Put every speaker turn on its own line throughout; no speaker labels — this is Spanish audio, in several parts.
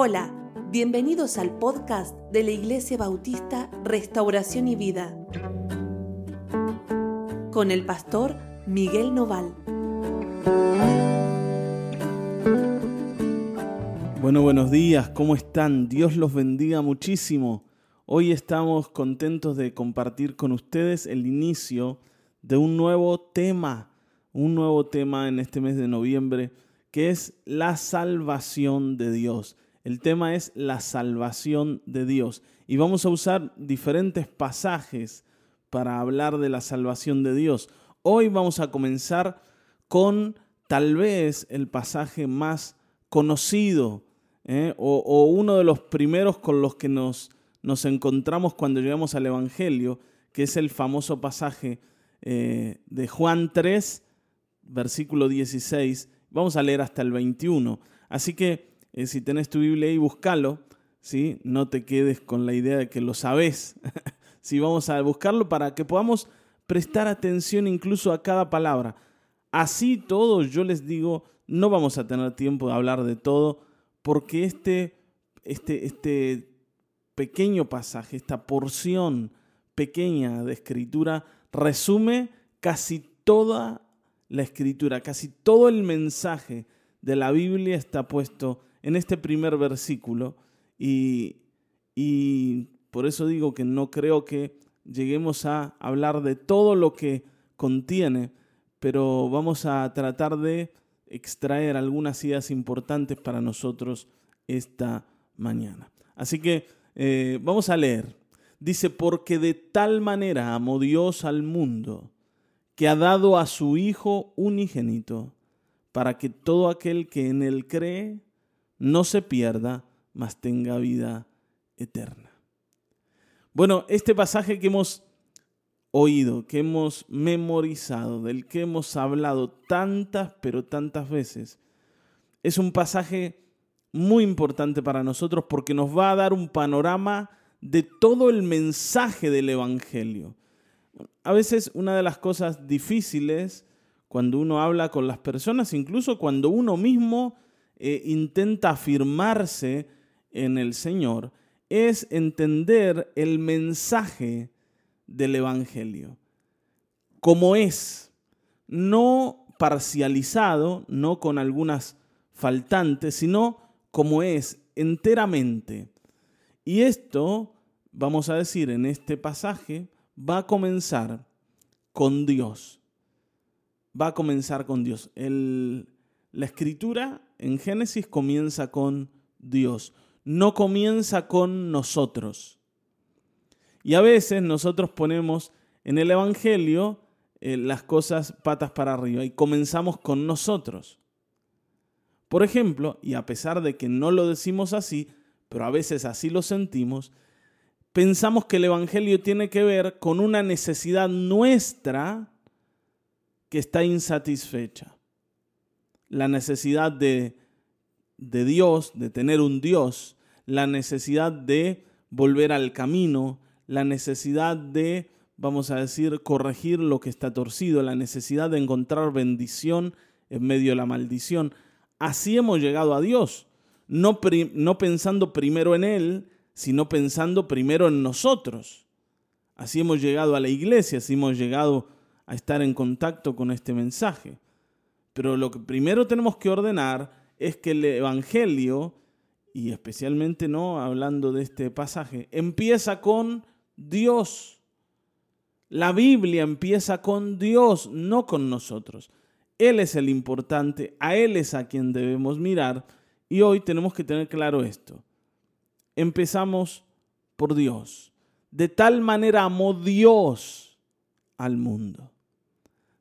Hola, bienvenidos al podcast de la Iglesia Bautista Restauración y Vida con el pastor Miguel Noval.
Bueno, buenos días, ¿cómo están? Dios los bendiga muchísimo. Hoy estamos contentos de compartir con ustedes el inicio de un nuevo tema, un nuevo tema en este mes de noviembre, que es la salvación de Dios. El tema es la salvación de Dios. Y vamos a usar diferentes pasajes para hablar de la salvación de Dios. Hoy vamos a comenzar con tal vez el pasaje más conocido ¿eh? o, uno de los primeros con los que nos, nos encontramos cuando llegamos al Evangelio, que es el famoso pasaje eh, de Juan 3, versículo 16. Vamos a leer hasta el 21. Así que si tenés tu Biblia ahí, búscalo, ¿sí? No te quedes con la idea de que lo sabes. sí, vamos a buscarlo para que podamos prestar atención incluso a cada palabra. Así todos, yo les digo, no vamos a tener tiempo de hablar de todo, porque este, este, este pequeño pasaje, esta porción pequeña de escritura, resume casi toda la escritura, casi todo el mensaje de la Biblia está puesto en este primer versículo y, por eso digo que no creo que lleguemos a hablar de todo lo que contiene, pero vamos a tratar de extraer algunas ideas importantes para nosotros esta mañana. Así que eh, vamos a leer. Dice, porque de tal manera amó Dios al mundo, que ha dado a su Hijo unigénito, para que todo aquel que en él cree no se pierda, mas tenga vida eterna. Bueno, este pasaje que hemos oído, que hemos memorizado, del que hemos hablado tantas, pero tantas veces, es un pasaje muy importante para nosotros porque nos va a dar un panorama de todo el mensaje del Evangelio. A veces una de las cosas difíciles cuando uno habla con las personas, incluso cuando uno mismo eh, intenta afirmarse en el Señor es entender el mensaje del Evangelio como es, no parcializado, no con algunas faltantes, sino como es enteramente. Y esto, vamos a decir en este pasaje, va a comenzar con Dios. Va a comenzar con Dios. El, la escritura en Génesis comienza con Dios, no comienza con nosotros. Y a veces nosotros ponemos en el Evangelio eh, las cosas patas para arriba y comenzamos con nosotros. Por ejemplo, y a pesar de que no lo decimos así, pero a veces así lo sentimos, pensamos que el Evangelio tiene que ver con una necesidad nuestra que está insatisfecha la necesidad de, de Dios, de tener un Dios, la necesidad de volver al camino, la necesidad de, vamos a decir, corregir lo que está torcido, la necesidad de encontrar bendición en medio de la maldición. Así hemos llegado a Dios, no, no pensando primero en Él, sino pensando primero en nosotros. Así hemos llegado a la iglesia, así hemos llegado a estar en contacto con este mensaje. Pero lo que primero tenemos que ordenar es que el Evangelio, y especialmente no hablando de este pasaje, empieza con Dios. La Biblia empieza con Dios, no con nosotros. Él es el importante, a Él es a quien debemos mirar y hoy tenemos que tener claro esto. Empezamos por Dios. De tal manera amó Dios al mundo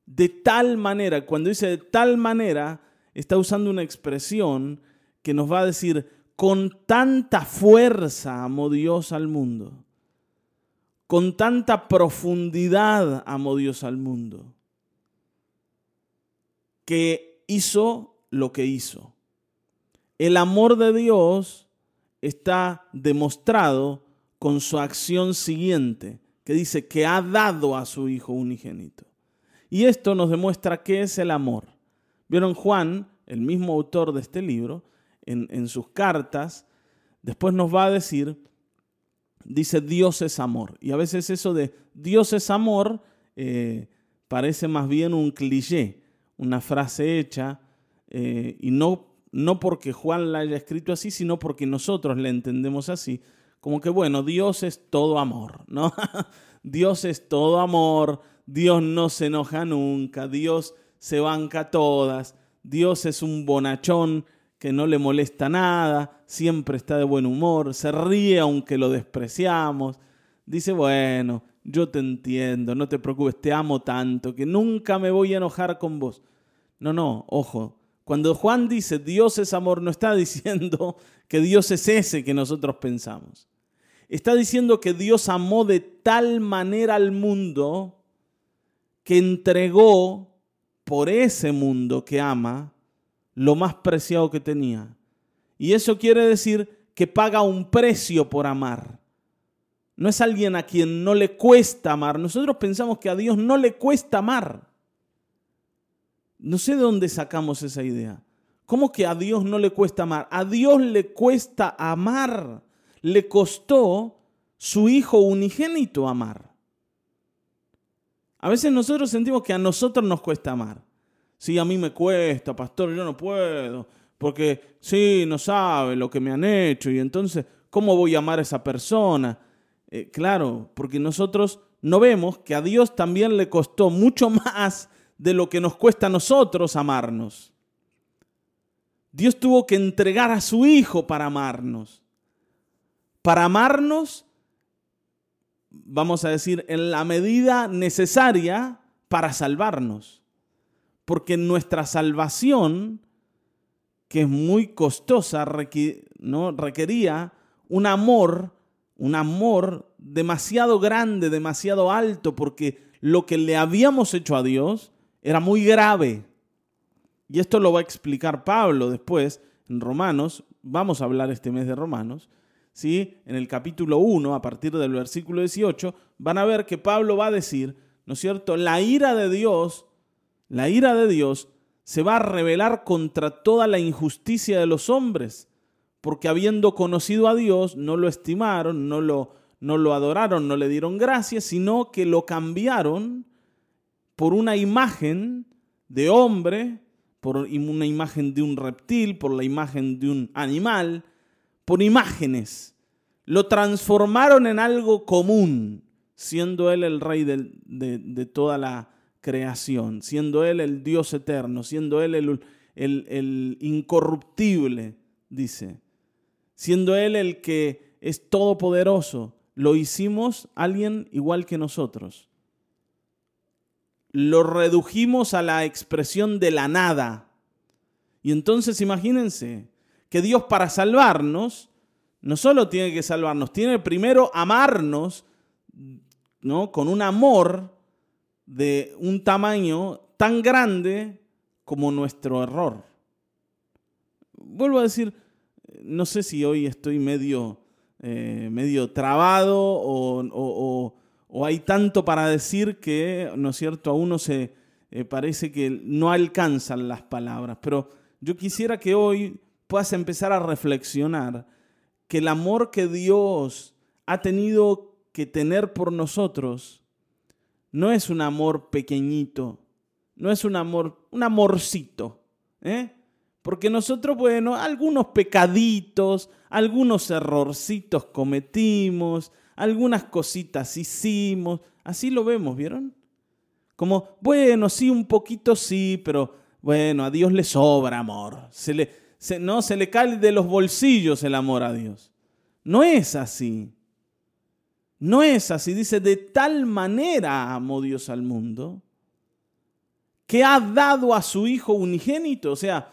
de tal manera, cuando dice de tal manera, está usando una expresión que nos va a decir, con tanta fuerza amó Dios al mundo, con tanta profundidad amó Dios al mundo, que hizo lo que hizo. El amor de Dios está demostrado con su acción siguiente, que dice que ha dado a su Hijo unigénito. Y esto nos demuestra qué es el amor. Vieron Juan, el mismo autor de este libro, en, sus cartas, después nos va a decir, dice Dios es amor. Y a veces eso de Dios es amor eh, parece más bien un cliché, una frase hecha, eh, y no, no porque Juan la haya escrito así, sino porque nosotros la entendemos así, como que bueno, Dios es todo amor, ¿no? Dios es todo amor, Dios no se enoja nunca, Dios se banca todas, Dios es un bonachón que no le molesta nada, siempre está de buen humor, se ríe aunque lo despreciamos. Dice, bueno, yo te entiendo, no te preocupes, te amo tanto que nunca me voy a enojar con vos. No, no, ojo, cuando Juan dice Dios es amor, no está diciendo que Dios es ese que nosotros pensamos. Está diciendo que Dios amó de tal manera al mundo que entregó por ese mundo que ama lo más preciado que tenía. Y eso quiere decir que paga un precio por amar. No es alguien a quien no le cuesta amar. Nosotros pensamos que a Dios no le cuesta amar. No sé de dónde sacamos esa idea. ¿Cómo que a Dios no le cuesta amar? A Dios le cuesta amar. Le costó su Hijo unigénito amar. A veces nosotros sentimos que a nosotros nos cuesta amar. Sí, a mí me cuesta, pastor, yo no puedo, porque sí, no sabe lo que me han hecho y entonces, ¿cómo voy a amar a esa persona? Eh, claro, porque nosotros no vemos que a Dios también le costó mucho más de lo que nos cuesta a nosotros amarnos. Dios tuvo que entregar a su Hijo para amarnos. Para amarnos, vamos a decir, en la medida necesaria para salvarnos porque nuestra salvación, que es muy costosa, ¿no? requería un amor, un amor demasiado grande, demasiado alto, porque lo que le habíamos hecho a Dios era muy grave. Y esto lo va a explicar Pablo después en Romanos. Vamos a hablar este mes de Romanos. ¿Sí? En el capítulo 1, a partir del versículo 18, van a ver que Pablo va a decir, ¿no es cierto? La ira de Dios la ira de Dios se va a revelar contra toda la injusticia de los hombres, porque habiendo conocido a Dios, no lo estimaron, no lo, no lo adoraron, no le dieron gracias, sino que lo cambiaron por una imagen de hombre, por una imagen de un reptil, por la imagen de un animal, por imágenes. Lo transformaron en algo común, siendo él el rey de, de toda la creación, siendo Él el Dios eterno, siendo Él el, el, incorruptible, dice, siendo Él el que es todopoderoso, lo hicimos alguien igual que nosotros. Lo redujimos a la expresión de la nada. Y entonces imagínense que Dios para salvarnos, no solo tiene que salvarnos, tiene primero amarnos, ¿no? Con un amor de un tamaño tan grande como nuestro error. Vuelvo a decir, no sé si hoy estoy medio, eh, medio trabado o, hay tanto para decir que, ¿no es cierto?, a uno se eh, parece que no alcanzan las palabras, pero yo quisiera que hoy puedas empezar a reflexionar que el amor que Dios ha tenido que tener por nosotros no es un amor pequeñito, no es un amor, un amorcito, ¿eh? Porque nosotros, bueno, algunos pecaditos, algunos errorcitos cometimos, algunas cositas hicimos, así lo vemos, ¿vieron? Como, bueno, sí, un poquito sí, pero bueno, a Dios le sobra amor. Se le, no, se le cae de los bolsillos el amor a Dios. No es así. No es así, dice, de tal manera amó Dios al mundo que ha dado a su Hijo unigénito. O sea,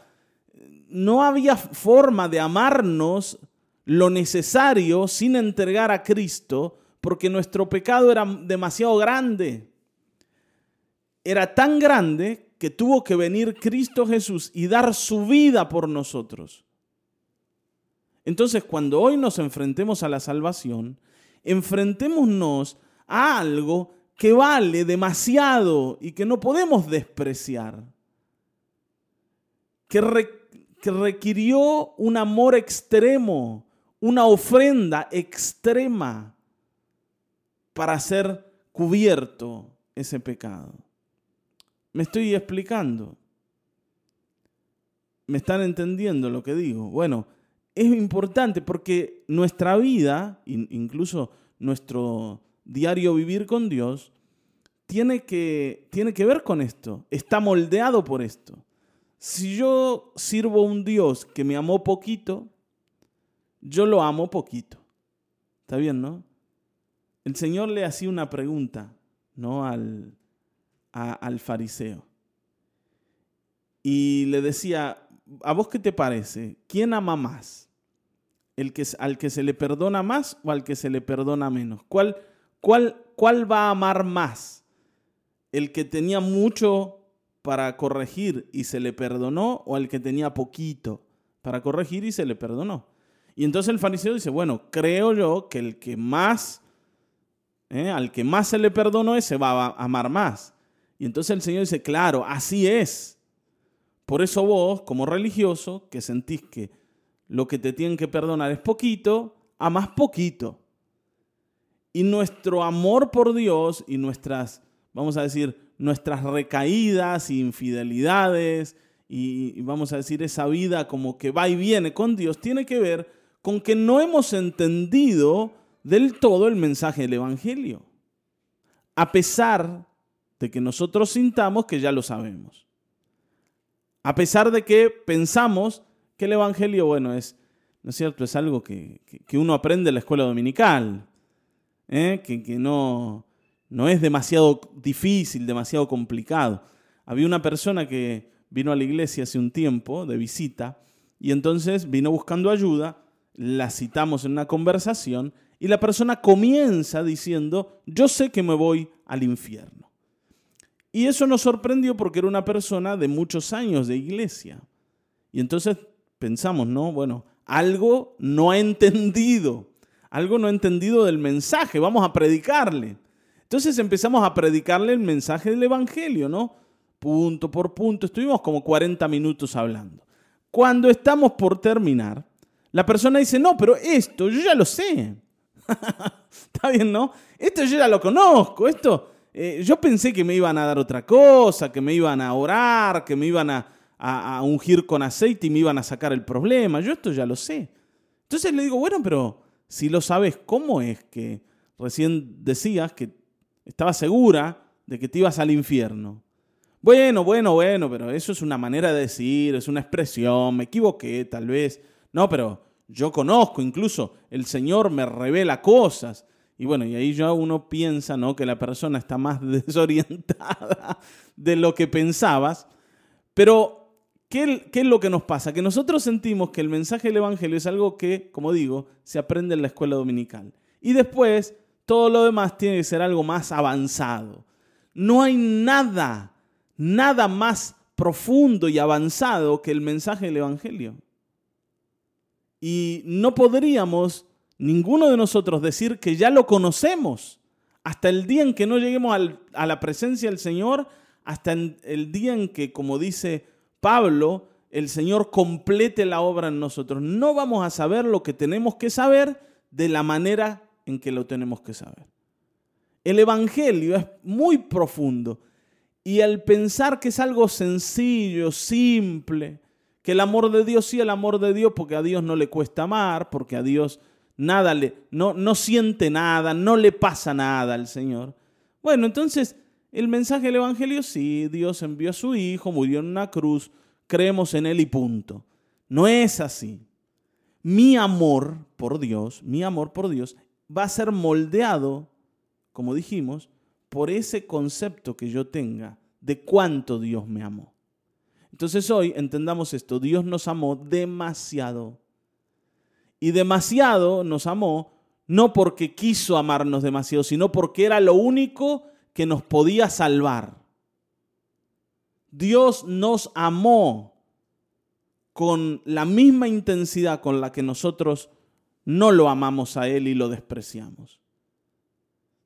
no había forma de amarnos lo necesario sin entregar a Cristo porque nuestro pecado era demasiado grande. Era tan grande que tuvo que venir Cristo Jesús y dar su vida por nosotros. Entonces, cuando hoy nos enfrentemos a la salvación, enfrentémonos a algo que vale demasiado y que no podemos despreciar, que, requirió un amor extremo, una ofrenda extrema para ser cubierto ese pecado. ¿Me estoy explicando? ¿Me están entendiendo lo que digo? Bueno, es importante porque nuestra vida, incluso nuestro diario vivir con Dios, tiene que, tiene que ver con esto, está moldeado por esto. Si yo sirvo a un Dios que me amó poquito, yo lo amo poquito. ¿Está bien, no? El Señor le hacía una pregunta, ¿no? Al, al fariseo. Y le decía, ¿a vos qué te parece? ¿Quién ama más? ¿El que, ¿Al que se le perdona más o al que se le perdona menos? ¿Cuál, cuál, cuál va a amar más? ¿El que tenía mucho para corregir y se le perdonó o el que tenía poquito para corregir y se le perdonó? Y entonces el fariseo dice, bueno, creo yo que el que más, ¿eh? al que más se le perdonó, ese va a amar más. Y entonces el Señor dice, claro, así es. Por eso vos, como religioso, que sentís que lo que te tienen que perdonar es poquito, amas poquito. Y nuestro amor por Dios y nuestras, vamos a decir, nuestras recaídas infidelidades y, vamos a decir esa vida como que va y viene con Dios, tiene que ver con que no hemos entendido del todo el mensaje del Evangelio. A pesar de que nosotros sintamos que ya lo sabemos. A pesar de que pensamos que el Evangelio, bueno, es, ¿no es cierto? Es algo que, uno aprende en la escuela dominical, ¿eh? que, que no, no es demasiado difícil, demasiado complicado. Había una persona que vino a la iglesia hace un tiempo de visita y entonces vino buscando ayuda la citamos en una conversación y la persona comienza diciendo, yo sé que me voy al infierno. Y eso nos sorprendió porque era una persona de muchos años de iglesia. Y entonces pensamos, no, bueno, algo no ha entendido, algo no ha entendido del mensaje, vamos a predicarle. Entonces empezamos a predicarle el mensaje del Evangelio, ¿no? Punto por punto, estuvimos como 40 minutos hablando. Cuando estamos por terminar, la persona dice, no, pero esto yo ya lo sé. Está bien, ¿no? Esto yo ya lo conozco. Esto, eh, yo pensé que me iban a dar otra cosa, que me iban a orar, que me iban a, a, ungir con aceite y me iban a sacar el problema. Yo esto ya lo sé. Entonces le digo, bueno, pero si lo sabes, ¿cómo es que recién decías que estabas segura de que te ibas al infierno? Bueno, bueno, bueno, pero eso es una manera de decir, es una expresión, me equivoqué tal vez. No, pero yo conozco, incluso el Señor me revela cosas. Y bueno, y ahí ya uno piensa, ¿no? Que la persona está más desorientada de lo que pensabas. Pero, ¿qué, ¿qué, es lo que nos pasa? Que nosotros sentimos que el mensaje del Evangelio es algo que, como digo, se aprende en la escuela dominical. Y después, todo lo demás tiene que ser algo más avanzado. No hay nada, nada más profundo y avanzado que el mensaje del Evangelio. Y no podríamos, ninguno de nosotros, decir que ya lo conocemos hasta el día en que no lleguemos a la presencia del Señor, hasta el día en que, como dice Pablo, el Señor complete la obra en nosotros. No vamos a saber lo que tenemos que saber de la manera en que lo tenemos que saber. El Evangelio es muy profundo y al pensar que es algo sencillo, simple, que el amor de Dios sí, el amor de Dios, porque a Dios no le cuesta amar, porque a Dios nada le, no, no siente nada, no le pasa nada al Señor. Bueno, entonces el mensaje del Evangelio sí, Dios envió a su Hijo, murió en una cruz, creemos en Él y punto. No es así. Mi amor por Dios, mi amor por Dios va a ser moldeado, como dijimos, por ese concepto que yo tenga de cuánto Dios me amó. Entonces hoy entendamos esto, Dios nos amó demasiado. Y demasiado nos amó no porque quiso amarnos demasiado, sino porque era lo único que nos podía salvar. Dios nos amó con la misma intensidad con la que nosotros no lo amamos a Él y lo despreciamos.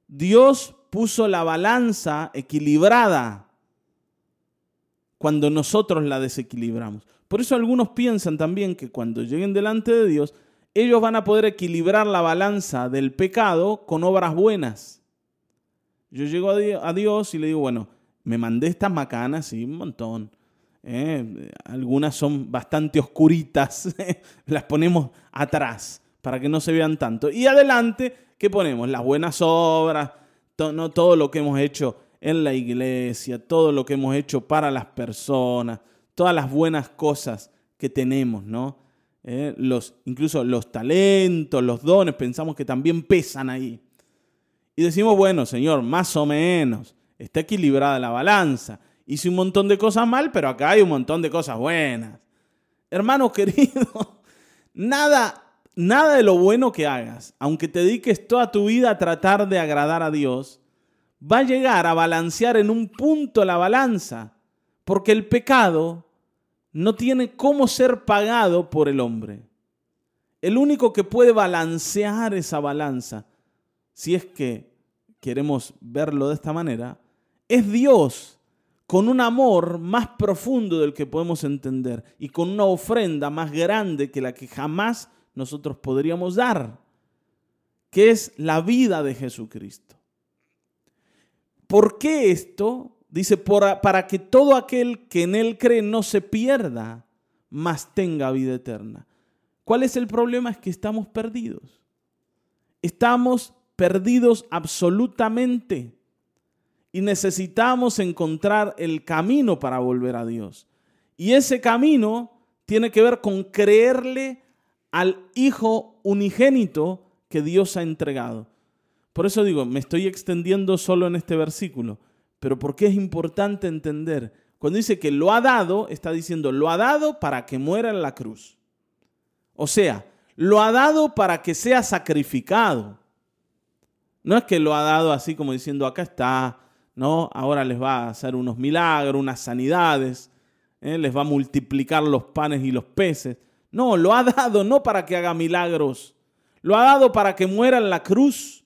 Dios puso la balanza equilibrada cuando nosotros la desequilibramos. Por eso algunos piensan también que cuando lleguen delante de Dios, ellos van a poder equilibrar la balanza del pecado con obras buenas. Yo llego a Dios y le digo, bueno, me mandé estas macanas, sí, un montón. ¿eh? algunas son bastante oscuritas, las ponemos atrás para que no se vean tanto. Y adelante, ¿qué ponemos? Las buenas obras, no, todo lo que hemos hecho en la iglesia, todo lo que hemos hecho para las personas, todas las buenas cosas que tenemos, ¿no? ¿Eh? los, incluso los talentos, los dones, pensamos que también pesan ahí. Y decimos, bueno, Señor, más o menos, está equilibrada la balanza. Hice un montón de cosas mal, pero acá hay un montón de cosas buenas. Hermano querido, nada, nada de lo bueno que hagas, aunque te dediques toda tu vida a tratar de agradar a Dios, va a llegar a balancear en un punto la balanza, porque el pecado no tiene cómo ser pagado por el hombre. El único que puede balancear esa balanza, si es que queremos verlo de esta manera, es Dios con un amor más profundo del que podemos entender y con una ofrenda más grande que la que jamás nosotros podríamos dar, que es la vida de Jesucristo. ¿Por qué esto? Dice, para que todo aquel que en Él cree no se pierda, mas tenga vida eterna. ¿Cuál es el problema? Es que estamos perdidos. Estamos perdidos absolutamente. Y necesitamos encontrar el camino para volver a Dios. Y ese camino tiene que ver con creerle al Hijo unigénito que Dios ha entregado. Por eso digo, me estoy extendiendo solo en este versículo, pero ¿por qué es importante entender? Cuando dice que lo ha dado, está diciendo, lo ha dado para que muera en la cruz. O sea, lo ha dado para que sea sacrificado. No es que lo ha dado así como diciendo, acá está, ¿no? Ahora les va a hacer unos milagros, unas sanidades, ¿eh? les va a multiplicar los panes y los peces. No, lo ha dado no para que haga milagros, lo ha dado para que muera en la cruz.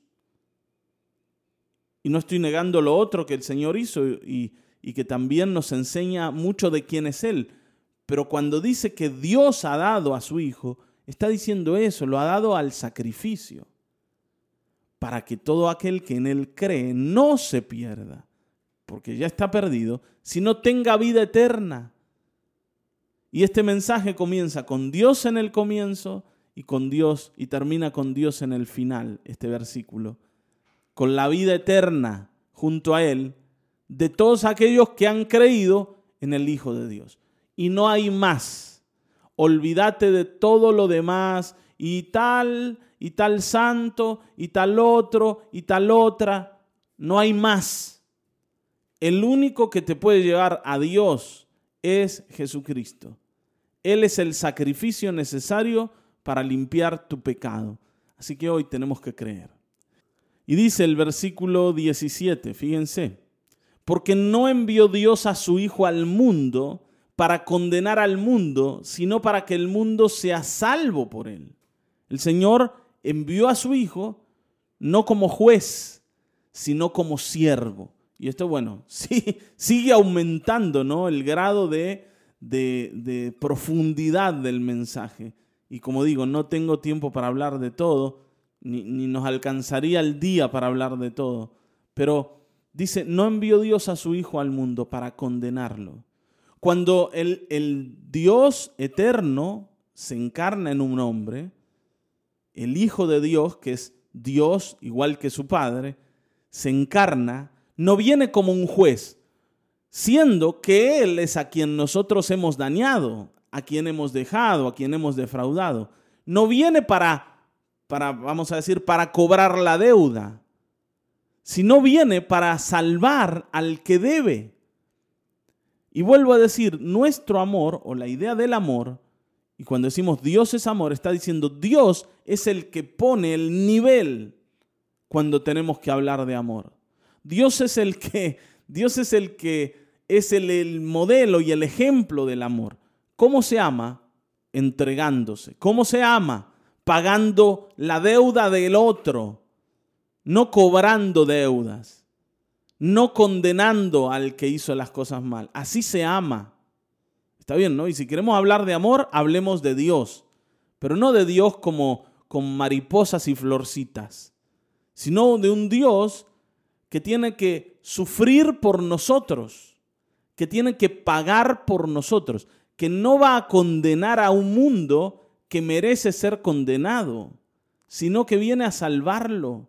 Y no estoy negando lo otro que el Señor hizo y, que también nos enseña mucho de quién es Él. Pero cuando dice que Dios ha dado a su Hijo, está diciendo eso, lo ha dado al sacrificio, para que todo aquel que en Él cree no se pierda, porque ya está perdido, sino tenga vida eterna. Y este mensaje comienza con Dios en el comienzo y con Dios y termina con Dios en el final, este versículo con la vida eterna junto a Él de todos aquellos que han creído en el Hijo de Dios. Y no hay más. Olvídate de todo lo demás y tal, y tal santo, y tal otro, y tal otra. No hay más. El único que te puede llevar a Dios es Jesucristo. Él es el sacrificio necesario para limpiar tu pecado. Así que hoy tenemos que creer. Y dice el versículo 17, fíjense, porque no envió Dios a su Hijo al mundo para condenar al mundo, sino para que el mundo sea salvo por él. El Señor envió a su Hijo no como juez, sino como siervo. Y esto, bueno, sí, sigue aumentando ¿no? el grado de, de, de profundidad del mensaje. Y como digo, no tengo tiempo para hablar de todo, ni, nos alcanzaría el día para hablar de todo. Pero dice, no envió Dios a su Hijo al mundo para condenarlo. Cuando el, el Dios eterno se encarna en un hombre, el Hijo de Dios, que es Dios igual que su Padre, se encarna, no viene como un juez, siendo que Él es a quien nosotros hemos dañado, a quien hemos dejado, a quien hemos defraudado. No viene para para, vamos a decir, para cobrar la deuda, sino viene para salvar al que debe. Y vuelvo a decir, nuestro amor o la idea del amor, y cuando decimos Dios es amor, está diciendo Dios es el que pone el nivel cuando tenemos que hablar de amor. Dios es el que, Dios es el que es el, el modelo y el ejemplo del amor. ¿Cómo se ama? Entregándose. ¿Cómo se ama? Pagando la deuda del otro, no cobrando deudas, no condenando al que hizo las cosas mal. Así se ama. Está bien, ¿no? Y si queremos hablar de amor, hablemos de Dios. pero no de Dios como con mariposas y florcitas, sino de un Dios que tiene que sufrir por nosotros, que tiene que pagar por nosotros, que no va a condenar a un mundo que merece ser condenado, sino que viene a salvarlo,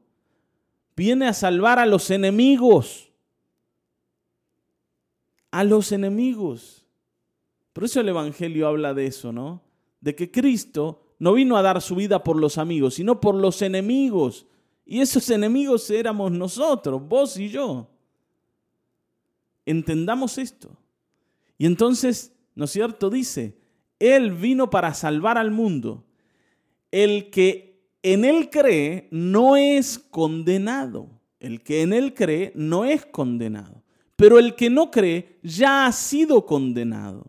viene a salvar a los enemigos, a los enemigos. Por eso el Evangelio habla de eso, ¿no? De que Cristo no vino a dar su vida por los amigos, sino por los enemigos. Y esos enemigos éramos nosotros, vos y yo. Entendamos esto. Y entonces, ¿no es cierto? Dice, Él vino para salvar al mundo. El que en Él cree no es condenado. El que en Él cree no es condenado. Pero el que no cree ya ha sido condenado,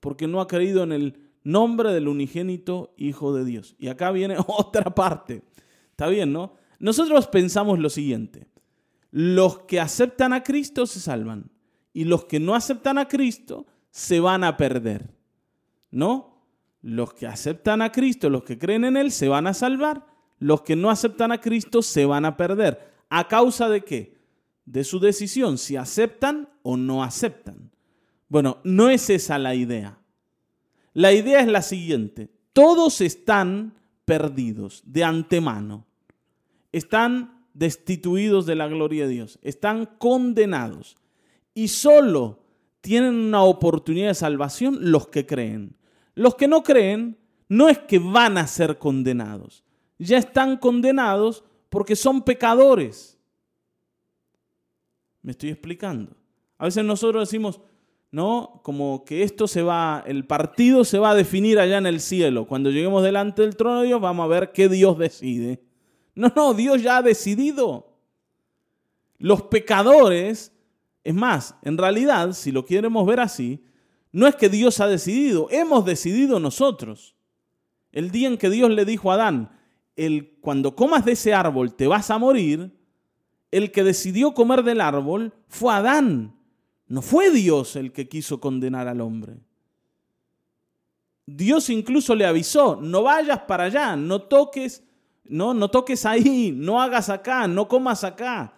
porque no ha creído en el nombre del unigénito Hijo de Dios. Y acá viene otra parte. Está bien, ¿no? Nosotros pensamos lo siguiente. Los que aceptan a Cristo se salvan y los que no aceptan a Cristo se van a perder. ¿No? Los que aceptan a Cristo, los que creen en Él, se van a salvar. Los que no aceptan a Cristo se van a perder. ¿A causa de qué? De su decisión, si aceptan o no aceptan. Bueno, no es esa la idea. La idea es la siguiente. Todos están perdidos de antemano están destituidos de la gloria de Dios, están condenados y solo tienen una oportunidad de salvación los que creen. Los que no creen no es que van a ser condenados, ya están condenados porque son pecadores. ¿Me estoy explicando? A veces nosotros decimos, ¿no? Como que esto se va, el partido se va a definir allá en el cielo. Cuando lleguemos delante del trono de Dios, vamos a ver qué Dios decide. No, no, Dios ya ha decidido. Los pecadores, es más, en realidad, si lo queremos ver así, no es que Dios ha decidido, hemos decidido nosotros. El día en que Dios le dijo a Adán, el, cuando comas de ese árbol te vas a morir, el que decidió comer del árbol fue Adán. No fue Dios el que quiso condenar al hombre. Dios incluso le avisó, no vayas para allá, no toques no, no toques ahí, no hagas acá, no comas acá.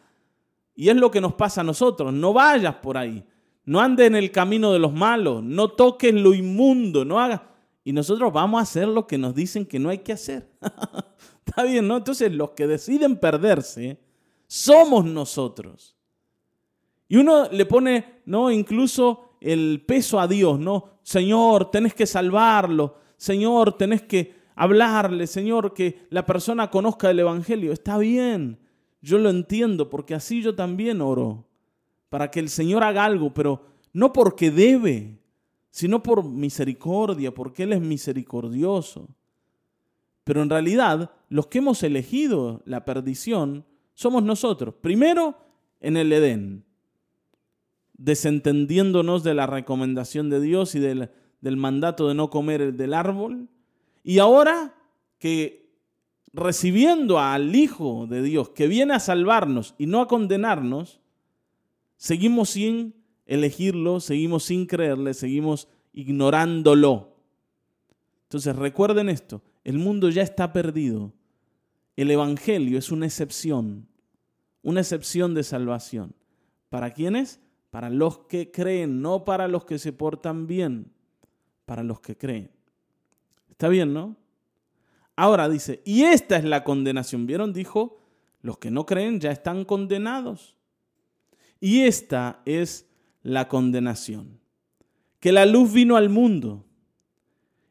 Y es lo que nos pasa a nosotros, no vayas por ahí, no andes en el camino de los malos, no toques lo inmundo, no hagas... Y nosotros vamos a hacer lo que nos dicen que no hay que hacer. Está bien, ¿no? Entonces los que deciden perderse somos nosotros. Y uno le pone, ¿no? Incluso el peso a Dios, ¿no? Señor, tenés que salvarlo. Señor, tenés que hablarle, Señor, que la persona conozca el Evangelio. Está bien, yo lo entiendo, porque así yo también oro, para que el Señor haga algo, pero no porque debe, sino por misericordia, porque Él es misericordioso. Pero en realidad, los que hemos elegido la perdición somos nosotros. Primero, en el Edén, desentendiéndonos de la recomendación de Dios y del, mandato de no comer del árbol, y ahora que recibiendo al Hijo de Dios que viene a salvarnos y no a condenarnos, seguimos sin elegirlo, seguimos sin creerle, seguimos ignorándolo. Entonces recuerden esto, el mundo ya está perdido. El Evangelio es una excepción, una excepción de salvación. ¿Para quiénes? Para los que creen, no para los que se portan bien, para los que creen. Está bien, ¿no? Ahora dice, y esta es la condenación. ¿Vieron? Dijo, los que no creen ya están condenados. Y esta es la condenación. Que la luz vino al mundo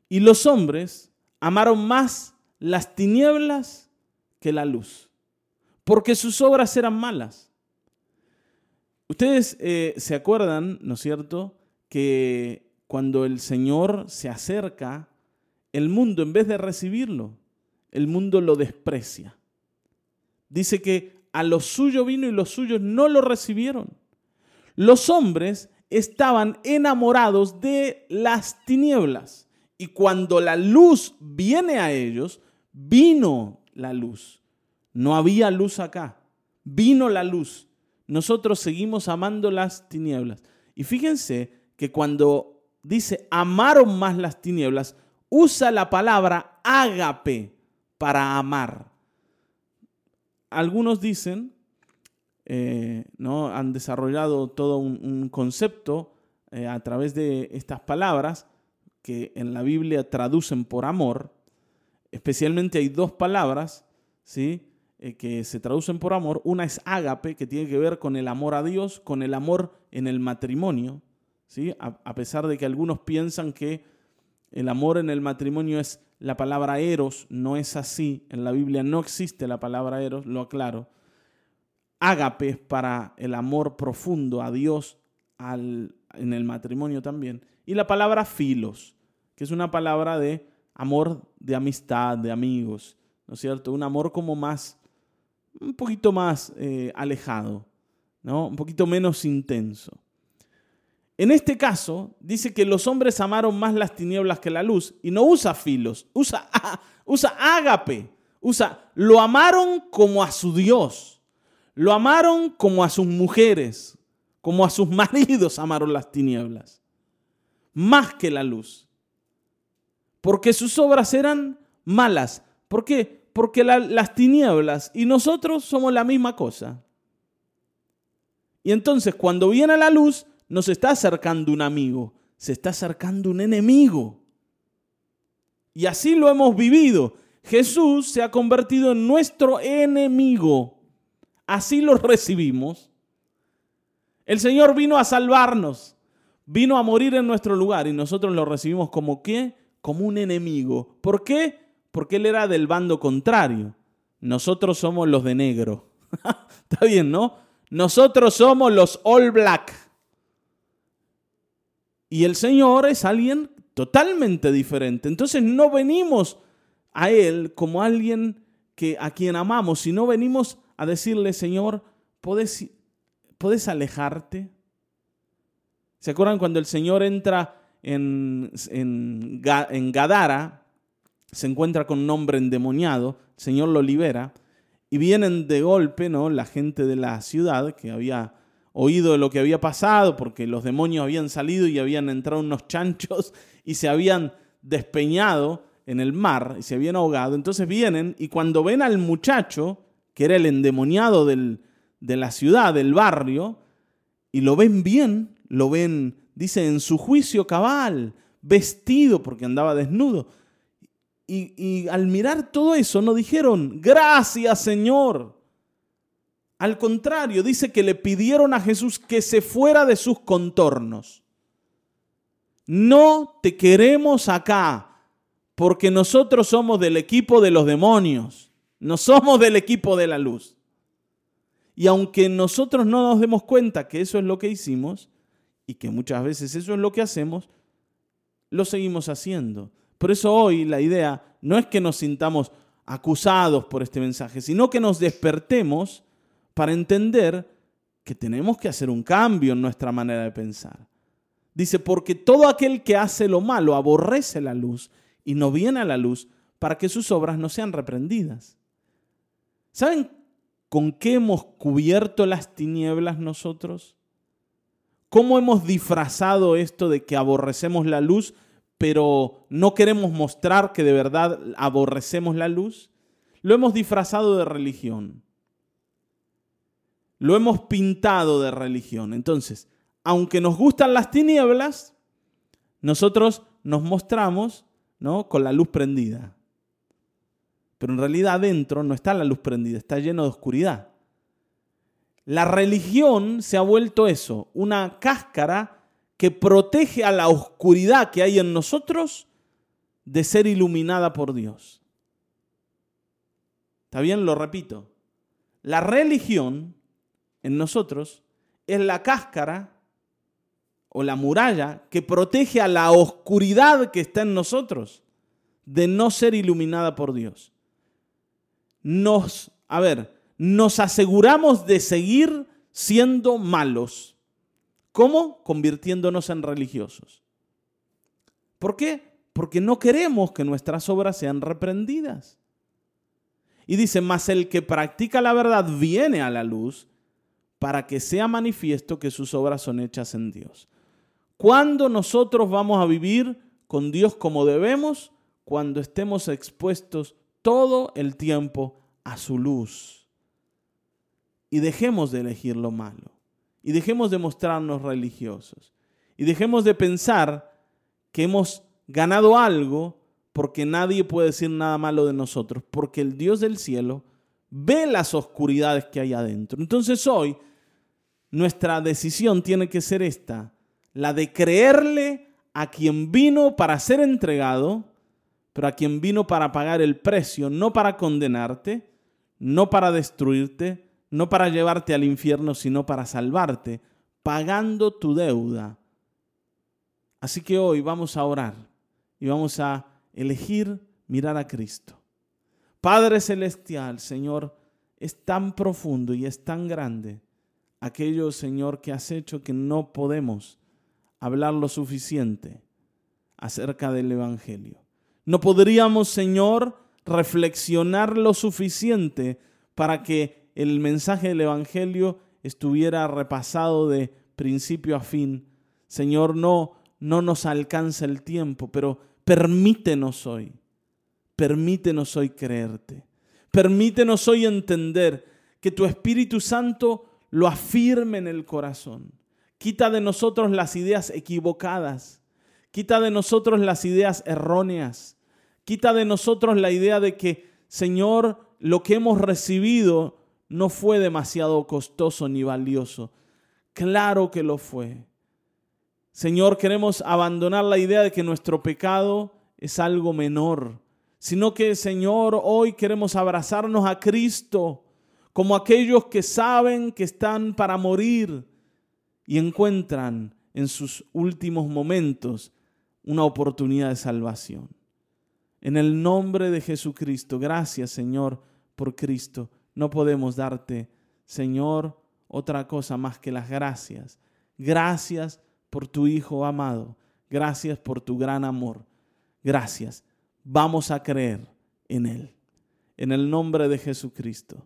y los hombres amaron más las tinieblas que la luz, porque sus obras eran malas. Ustedes eh, se acuerdan, ¿no es cierto?, que cuando el Señor se acerca el mundo, en vez de recibirlo, el mundo lo desprecia. Dice que a lo suyo vino y los suyos no lo recibieron. Los hombres estaban enamorados de las tinieblas y cuando la luz viene a ellos, vino la luz. No había luz acá, vino la luz. Nosotros seguimos amando las tinieblas. Y fíjense que cuando dice amaron más las tinieblas, usa la palabra ágape para amar. Algunos dicen, eh, ¿no? han desarrollado todo un, concepto eh, a través de estas palabras que en la Biblia traducen por amor. Especialmente hay dos palabras ¿sí? Eh, que se traducen por amor. Una es ágape, que tiene que ver con el amor a Dios, con el amor en el matrimonio. ¿sí? A, pesar de que algunos piensan que el amor en el matrimonio es la palabra eros, no es así. En la Biblia no existe la palabra eros, lo aclaro. Ágape es para el amor profundo a Dios al, en el matrimonio también. Y la palabra filos, que es una palabra de amor, de amistad, de amigos, ¿no es cierto? Un amor como más un poquito más eh, alejado, ¿no? un poquito menos intenso. En este caso, dice que los hombres amaron más las tinieblas que la luz y no usa filos, usa, usa ágape, usa, lo amaron como a su Dios, lo amaron como a sus mujeres, como a sus maridos amaron las tinieblas, más que la luz, porque sus obras eran malas. ¿Por qué? porque las tinieblas y nosotros somos la misma cosa. Y entonces cuando viene la luz, nos está acercando un amigo, se está acercando un enemigo. Y así lo hemos vivido. Jesús se ha convertido en nuestro enemigo. Así lo recibimos. El Señor vino a salvarnos, vino a morir en nuestro lugar y nosotros lo recibimos como qué? Como un enemigo. ¿Por qué? porque él era del bando contrario. Nosotros somos los de negro. Está bien, ¿no? Nosotros somos los all black. Y el Señor es alguien totalmente diferente. Entonces no venimos a Él como alguien que, a quien amamos, sino venimos a decirle, Señor, ¿puedes, ¿puedes alejarte? ¿Se acuerdan cuando el Señor entra en, en, en Gadara? se encuentra con un hombre endemoniado, el Señor lo libera, y vienen de golpe, ¿no? La gente de la ciudad que había oído de lo que había pasado, porque los demonios habían salido y habían entrado unos chanchos y se habían despeñado en el mar y se habían ahogado. Entonces vienen y cuando ven al muchacho, que era el endemoniado de la ciudad, del barrio, y lo ven bien, lo ven, dice, en su juicio cabal, vestido porque andaba desnudo, y, al mirar todo eso no dijeron, gracias Señor. Al contrario, dice que le pidieron a Jesús que se fuera de sus contornos. No te queremos acá, porque nosotros somos del equipo de los demonios, no somos del equipo de la luz. Y aunque nosotros no nos demos cuenta que eso es lo que hicimos, y que muchas veces eso es lo que hacemos, lo seguimos haciendo. Por eso hoy la idea no es que nos sintamos acusados por este mensaje, sino que nos despertemos para entender que tenemos que hacer un cambio en nuestra manera de pensar. Dice, porque todo aquel que hace lo malo aborrece la luz y no viene a la luz para que sus obras no sean reprendidas. ¿Saben con qué hemos cubierto las tinieblas nosotros? ¿Cómo hemos disfrazado esto de que aborrecemos la luz pero no queremos mostrar que de verdad aborrecemos la luz, lo hemos disfrazado de religión. Lo hemos pintado de religión. Entonces, aunque nos gustan las tinieblas, nosotros nos mostramos ¿no? con la luz prendida. Pero en realidad adentro no está la luz prendida, está lleno de oscuridad. La religión se ha vuelto eso, una cáscara que protege a la oscuridad que hay en nosotros de ser iluminada por Dios. ¿Está bien? Lo repito. La religión en nosotros es la cáscara o la muralla que protege a la oscuridad que está en nosotros de no ser iluminada por Dios. Nos, a ver, nos aseguramos de seguir siendo malos ¿Cómo? Convirtiéndonos en religiosos. ¿Por qué? Porque no queremos que nuestras obras sean reprendidas. Y dice, mas el que practica la verdad viene a la luz para que sea manifiesto que sus obras son hechas en Dios. ¿Cuándo nosotros vamos a vivir con Dios como debemos? cuando estemos expuestos todo el tiempo a su luz. Y dejemos de elegir lo malo. Y dejemos de mostrarnos religiosos. Y dejemos de pensar que hemos ganado algo porque nadie puede decir nada malo de nosotros, porque el Dios del cielo ve las oscuridades que hay adentro. Entonces hoy nuestra decisión tiene que ser esta, la de creerle a quien vino para ser entregado, pero a quien vino para pagar el precio, no para condenarte, no para destruirte, no para llevarte al infierno, sino para salvarte, pagando tu deuda. Así que hoy vamos a orar y vamos a elegir mirar a Cristo. Padre Celestial, Señor, es tan profundo y es tan grande aquello, Señor, que has hecho que no podemos hablar lo suficiente acerca del Evangelio. No podríamos, Señor, reflexionar lo suficiente para que el mensaje del Evangelio estuviera repasado de principio a fin. Señor, no, no nos alcanza el tiempo, pero permítenos hoy, permítenos hoy creerte. Permítenos hoy entender que tu Espíritu Santo lo afirme en el corazón Quita de nosotros las ideas equivocadas. Quita de nosotros las ideas erróneas. Quita de nosotros la idea de que, Señor, lo que hemos recibido no fue demasiado costoso ni valioso. Claro que lo fue. Señor, queremos abandonar la idea de que nuestro pecado es algo menor, sino que, Señor, hoy queremos abrazarnos a Cristo como aquellos que saben que están para morir y encuentran en sus últimos momentos una oportunidad de salvación. En el nombre de Jesucristo, gracias Señor por Cristo. No podemos darte, Señor, otra cosa más que las gracias. Gracias por tu Hijo amado. Gracias por tu gran amor. Gracias. Vamos a creer en Él. En el nombre de Jesucristo.